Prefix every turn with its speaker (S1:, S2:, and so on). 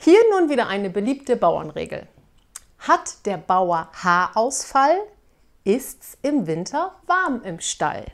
S1: Hier nun wieder eine beliebte Bauernregel. Hat der Bauer Haarausfall, ist's im Winter warm im Stall.